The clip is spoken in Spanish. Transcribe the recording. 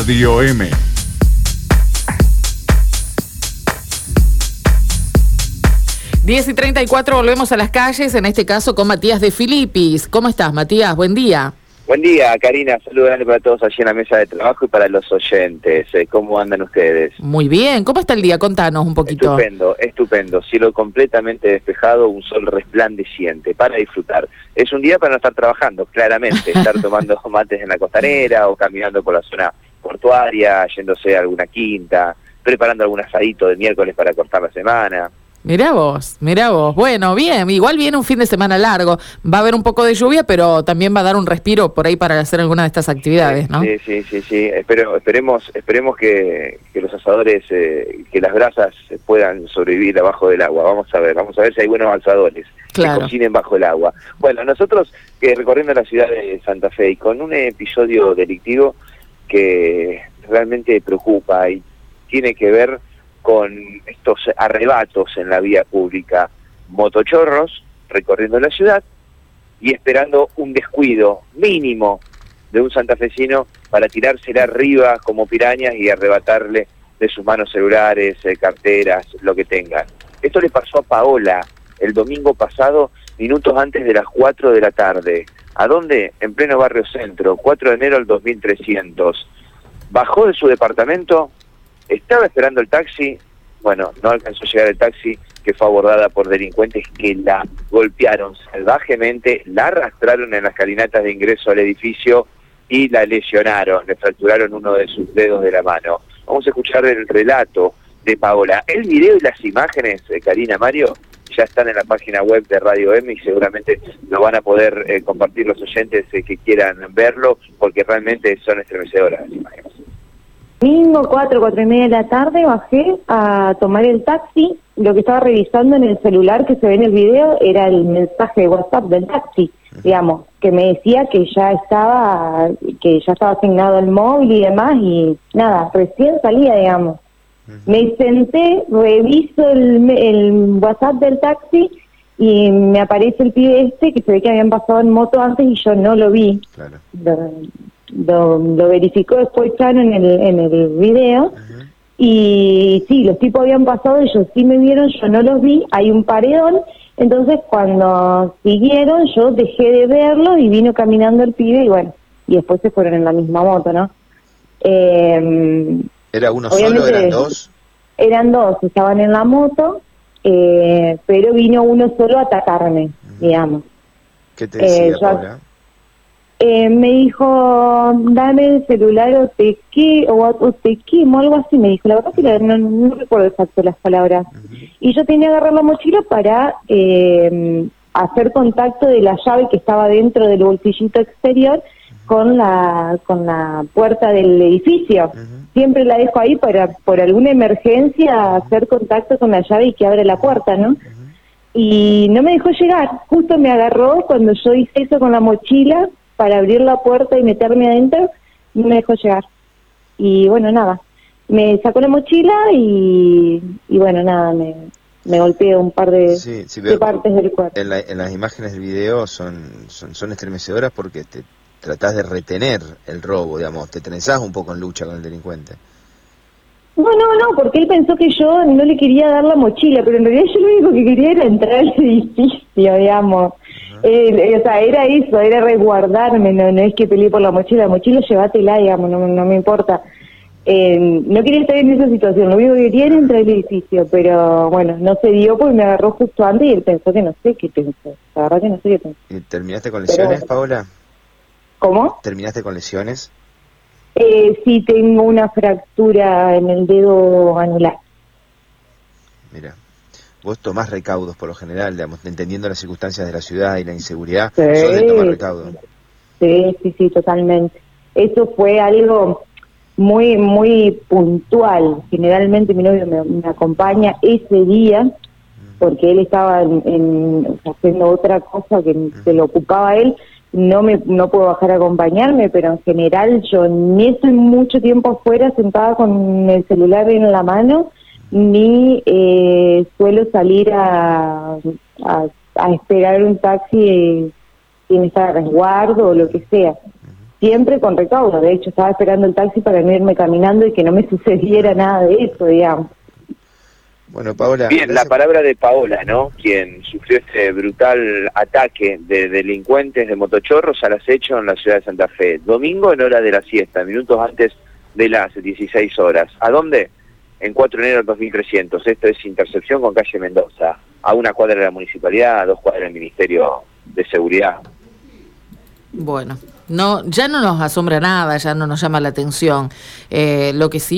Radio M. Diez y 34 volvemos a las calles, en este caso con Matías de Filipis. ¿Cómo estás, Matías? Buen día. Buen día, Karina. Saludos grande para todos allí en la mesa de trabajo y para los oyentes. Eh, ¿Cómo andan ustedes? Muy bien. ¿Cómo está el día? Contanos un poquito. Estupendo, estupendo. Cielo completamente despejado, un sol resplandeciente para disfrutar. Es un día para no estar trabajando, claramente. estar tomando mates en la costanera o caminando por la zona portuaria, yéndose a alguna quinta, preparando algún asadito de miércoles para cortar la semana. Mirá vos, mirá vos. Bueno, bien, igual viene un fin de semana largo. Va a haber un poco de lluvia, pero también va a dar un respiro por ahí para hacer alguna de estas actividades, ¿no? Sí, sí, sí, sí. Espero, esperemos, esperemos que, los asadores, eh, que las brasas puedan sobrevivir abajo del agua. Vamos a ver, vamos a ver si hay buenos alzadores que cocinen bajo el agua. Bueno, nosotros que recorriendo la ciudad de Santa Fe y con un episodio delictivo que realmente preocupa y tiene que ver con estos arrebatos en la vía pública, motochorros recorriendo la ciudad y esperando un descuido mínimo de un santafesino para tirársela arriba como pirañas y arrebatarle de sus manos celulares, eh, carteras, lo que tengan. Esto le pasó a Paola el domingo pasado, minutos antes de las 4 de la tarde. ¿A dónde? En pleno barrio centro, 4 de enero del 2300. Bajó de su departamento, estaba esperando el taxi, bueno, no alcanzó a llegar el taxi, que fue abordada por delincuentes que la golpearon salvajemente, la arrastraron en las calinatas de ingreso al edificio y la lesionaron, le fracturaron uno de sus dedos de la mano. Vamos a escuchar el relato de Paola. El video y las imágenes, de Karina Mario, ya están en la página web de Radio M y seguramente lo van a poder eh, compartir los oyentes eh, que quieran verlo, porque realmente son estremecedoras las imágenes. Domingo, cuatro, cuatro y media de la tarde, bajé a tomar el taxi. Lo que estaba revisando en el celular que se ve en el video era el mensaje de WhatsApp del taxi, digamos, que me decía que ya estaba, que ya estaba asignado el móvil y demás, y nada, recién salía, digamos. Me senté, reviso el, el WhatsApp del taxi y me aparece el pibe este que se ve que habían pasado en moto antes y yo no lo vi. Claro lo, verificó después Chano en el, en el video. Y sí, los tipos habían pasado, ellos sí me vieron, yo no los vi, hay un paredón, entonces cuando siguieron yo dejé de verlo y vino caminando el pibe y bueno, y después se fueron en la misma moto, ¿no? Eh, ¿Era uno solo, eran dos? Eran dos, estaban en la moto, eh, pero vino uno solo a atacarme, digamos. ¿Qué te decía, eh, Paula? Eh, me dijo, dame el celular o te, que, o, te quemo, algo así me dijo. La verdad que no, recuerdo exacto las palabras. Y yo tenía que agarrar la mochila para eh, hacer contacto de la llave que estaba dentro del bolsillito exterior con la, con la puerta del edificio. Siempre la dejo ahí para, por alguna emergencia, hacer contacto con la llave y que abre la puerta, ¿no? Y no me dejó llegar. Justo me agarró cuando yo hice eso con la mochila para abrir la puerta y meterme adentro, no me dejó llegar. Y bueno, nada, me sacó la mochila y, bueno, nada, me, me golpeó un par de, partes del cuerpo. En, las imágenes del video son, son, estremecedoras porque te tratás de retener el robo, digamos, te trenzás un poco en lucha con el delincuente. No, no, no, porque él pensó que yo no le quería dar la mochila, pero en realidad yo lo único que quería era entrar al edificio, digamos. Eh, o sea, era eso, era resguardarme, no, no es que peleé por la mochila, la mochila llévatela, digamos, no, no me importa. Eh, no quería estar en esa situación, lo único que quería era entrar al edificio, pero bueno, no se dio porque me agarró justo antes y él pensó que no sé qué pensó, la verdad que no sé qué pensó. ¿Y ¿Terminaste con lesiones, Paola? ¿Cómo? ¿Terminaste con lesiones? Eh, sí, tengo una fractura en el dedo anular. Mira, vos tomás recaudos por lo general, digamos, entendiendo las circunstancias de la ciudad y la inseguridad, sí, de tomar recaudos. Sí, sí, sí, totalmente. Eso fue algo muy, muy puntual. Generalmente mi novio me, acompaña ese día porque él estaba en, haciendo otra cosa que se le ocupaba a él. No me no puedo bajar a acompañarme, pero en general yo ni estoy mucho tiempo afuera sentada con el celular en la mano ni eh, suelo salir a, a, esperar un taxi sin estar a resguardo o lo que sea. siempre con recaudo. De hecho, estaba esperando el taxi para no irme caminando y que no me sucediera nada de eso, digamos. Bueno, Paola. Bien, la palabra de Paola, ¿no? Quien sufrió este brutal ataque de delincuentes de motochorros al acecho en la ciudad de Santa Fe. Domingo en hora de la siesta, minutos antes de las 16 horas. ¿A dónde? En 4 de enero de 2300. Esto es intercepción con calle Mendoza. A una cuadra de la municipalidad, a dos cuadras del Ministerio de Seguridad. Bueno, no, ya no nos asombra nada, ya no nos llama la atención. Eh, lo que sí